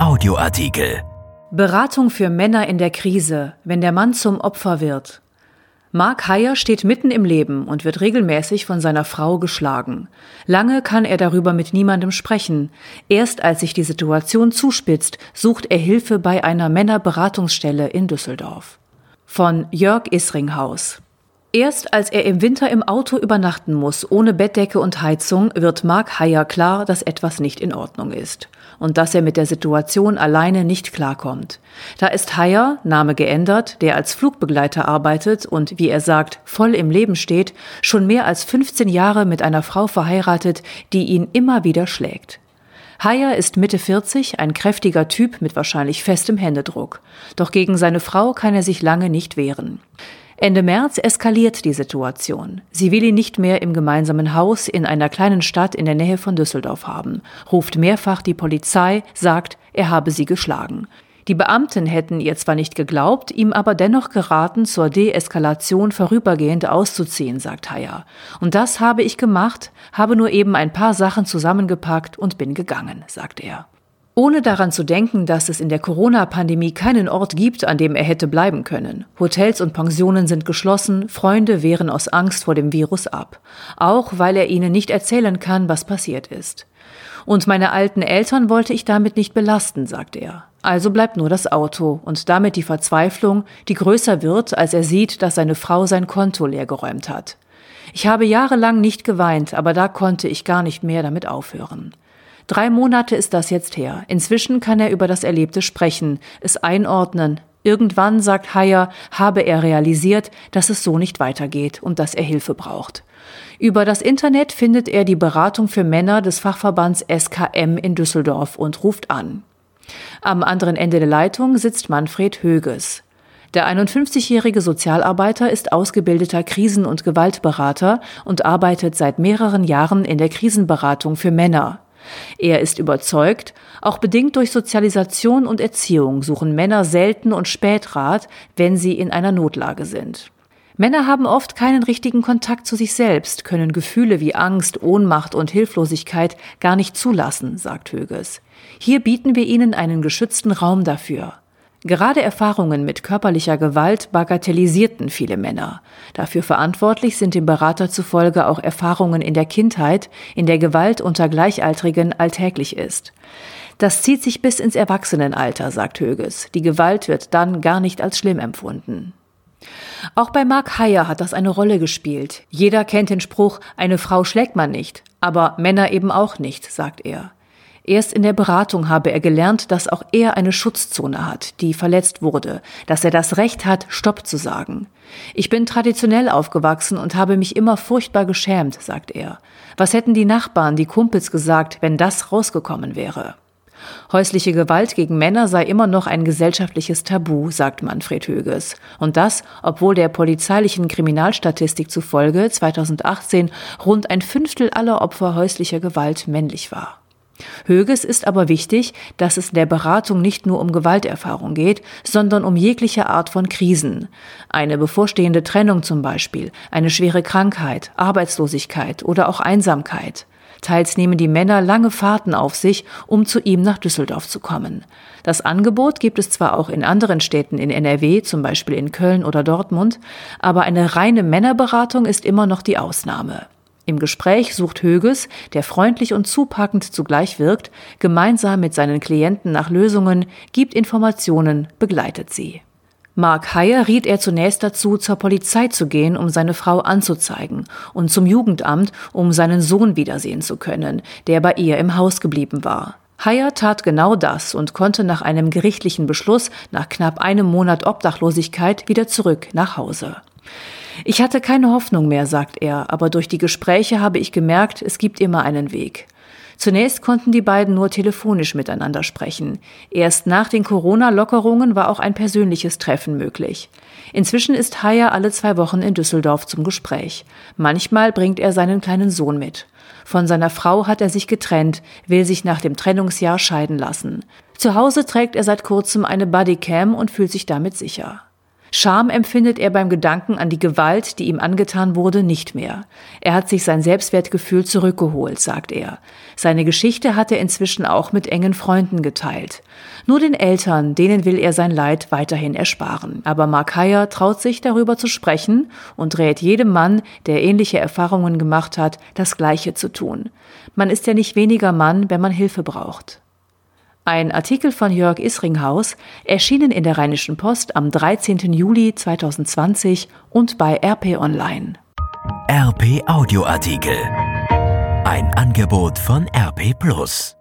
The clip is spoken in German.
Audioartikel. Beratung für Männer in der Krise, wenn der Mann zum Opfer wird. Mark Heyer steht mitten im Leben und wird regelmäßig von seiner Frau geschlagen. Lange kann er darüber mit niemandem sprechen. Erst als sich die Situation zuspitzt, sucht er Hilfe bei einer Männerberatungsstelle in Düsseldorf. Von Jörg Isringhaus. Erst als er im Winter im Auto übernachten muss, ohne Bettdecke und Heizung, wird Mark Heyer klar, dass etwas nicht in Ordnung ist und dass er mit der Situation alleine nicht klarkommt. Da ist Heyer, Name geändert, der als Flugbegleiter arbeitet und, wie er sagt, voll im Leben steht, schon mehr als 15 Jahre mit einer Frau verheiratet, die ihn immer wieder schlägt. Heyer ist Mitte 40, ein kräftiger Typ mit wahrscheinlich festem Händedruck. Doch gegen seine Frau kann er sich lange nicht wehren. Ende März eskaliert die Situation. Sie will ihn nicht mehr im gemeinsamen Haus in einer kleinen Stadt in der Nähe von Düsseldorf haben, ruft mehrfach die Polizei, sagt, er habe sie geschlagen. Die Beamten hätten ihr zwar nicht geglaubt, ihm aber dennoch geraten, zur Deeskalation vorübergehend auszuziehen, sagt Heyer. Und das habe ich gemacht, habe nur eben ein paar Sachen zusammengepackt und bin gegangen, sagt er ohne daran zu denken, dass es in der Corona-Pandemie keinen Ort gibt, an dem er hätte bleiben können. Hotels und Pensionen sind geschlossen, Freunde wehren aus Angst vor dem Virus ab, auch weil er ihnen nicht erzählen kann, was passiert ist. Und meine alten Eltern wollte ich damit nicht belasten, sagt er. Also bleibt nur das Auto und damit die Verzweiflung, die größer wird, als er sieht, dass seine Frau sein Konto leergeräumt hat. Ich habe jahrelang nicht geweint, aber da konnte ich gar nicht mehr damit aufhören. Drei Monate ist das jetzt her. Inzwischen kann er über das Erlebte sprechen, es einordnen. Irgendwann, sagt Heyer, habe er realisiert, dass es so nicht weitergeht und dass er Hilfe braucht. Über das Internet findet er die Beratung für Männer des Fachverbands SKM in Düsseldorf und ruft an. Am anderen Ende der Leitung sitzt Manfred Höges. Der 51-jährige Sozialarbeiter ist ausgebildeter Krisen- und Gewaltberater und arbeitet seit mehreren Jahren in der Krisenberatung für Männer. Er ist überzeugt, auch bedingt durch Sozialisation und Erziehung suchen Männer selten und spät Rat, wenn sie in einer Notlage sind. Männer haben oft keinen richtigen Kontakt zu sich selbst, können Gefühle wie Angst, Ohnmacht und Hilflosigkeit gar nicht zulassen, sagt Höges. Hier bieten wir ihnen einen geschützten Raum dafür. Gerade Erfahrungen mit körperlicher Gewalt bagatellisierten viele Männer. Dafür verantwortlich sind dem Berater zufolge auch Erfahrungen in der Kindheit, in der Gewalt unter Gleichaltrigen alltäglich ist. Das zieht sich bis ins Erwachsenenalter, sagt Höges. Die Gewalt wird dann gar nicht als schlimm empfunden. Auch bei Mark Heyer hat das eine Rolle gespielt. Jeder kennt den Spruch, eine Frau schlägt man nicht, aber Männer eben auch nicht, sagt er. Erst in der Beratung habe er gelernt, dass auch er eine Schutzzone hat, die verletzt wurde, dass er das Recht hat, Stopp zu sagen. Ich bin traditionell aufgewachsen und habe mich immer furchtbar geschämt, sagt er. Was hätten die Nachbarn, die Kumpels gesagt, wenn das rausgekommen wäre? Häusliche Gewalt gegen Männer sei immer noch ein gesellschaftliches Tabu, sagt Manfred Höges. Und das, obwohl der polizeilichen Kriminalstatistik zufolge 2018 rund ein Fünftel aller Opfer häuslicher Gewalt männlich war. Höges ist aber wichtig, dass es in der Beratung nicht nur um Gewalterfahrung geht, sondern um jegliche Art von Krisen. Eine bevorstehende Trennung zum Beispiel, eine schwere Krankheit, Arbeitslosigkeit oder auch Einsamkeit. Teils nehmen die Männer lange Fahrten auf sich, um zu ihm nach Düsseldorf zu kommen. Das Angebot gibt es zwar auch in anderen Städten in NRW, zum Beispiel in Köln oder Dortmund, aber eine reine Männerberatung ist immer noch die Ausnahme. Im Gespräch sucht Höges, der freundlich und zupackend zugleich wirkt, gemeinsam mit seinen Klienten nach Lösungen, gibt Informationen, begleitet sie. Mark Heyer riet er zunächst dazu, zur Polizei zu gehen, um seine Frau anzuzeigen, und zum Jugendamt, um seinen Sohn wiedersehen zu können, der bei ihr im Haus geblieben war. Heyer tat genau das und konnte nach einem gerichtlichen Beschluss nach knapp einem Monat Obdachlosigkeit wieder zurück nach Hause. Ich hatte keine Hoffnung mehr, sagt er, aber durch die Gespräche habe ich gemerkt, es gibt immer einen Weg. Zunächst konnten die beiden nur telefonisch miteinander sprechen. Erst nach den Corona-Lockerungen war auch ein persönliches Treffen möglich. Inzwischen ist Haya alle zwei Wochen in Düsseldorf zum Gespräch. Manchmal bringt er seinen kleinen Sohn mit. Von seiner Frau hat er sich getrennt, will sich nach dem Trennungsjahr scheiden lassen. Zu Hause trägt er seit kurzem eine Bodycam und fühlt sich damit sicher. Scham empfindet er beim Gedanken an die Gewalt, die ihm angetan wurde, nicht mehr. Er hat sich sein Selbstwertgefühl zurückgeholt, sagt er. Seine Geschichte hat er inzwischen auch mit engen Freunden geteilt. Nur den Eltern, denen will er sein Leid weiterhin ersparen. Aber Mark Heyer traut sich darüber zu sprechen und rät jedem Mann, der ähnliche Erfahrungen gemacht hat, das Gleiche zu tun. Man ist ja nicht weniger Mann, wenn man Hilfe braucht. Ein Artikel von Jörg Isringhaus, erschienen in der Rheinischen Post am 13. Juli 2020 und bei RP Online. RP Audioartikel. Ein Angebot von RP Plus.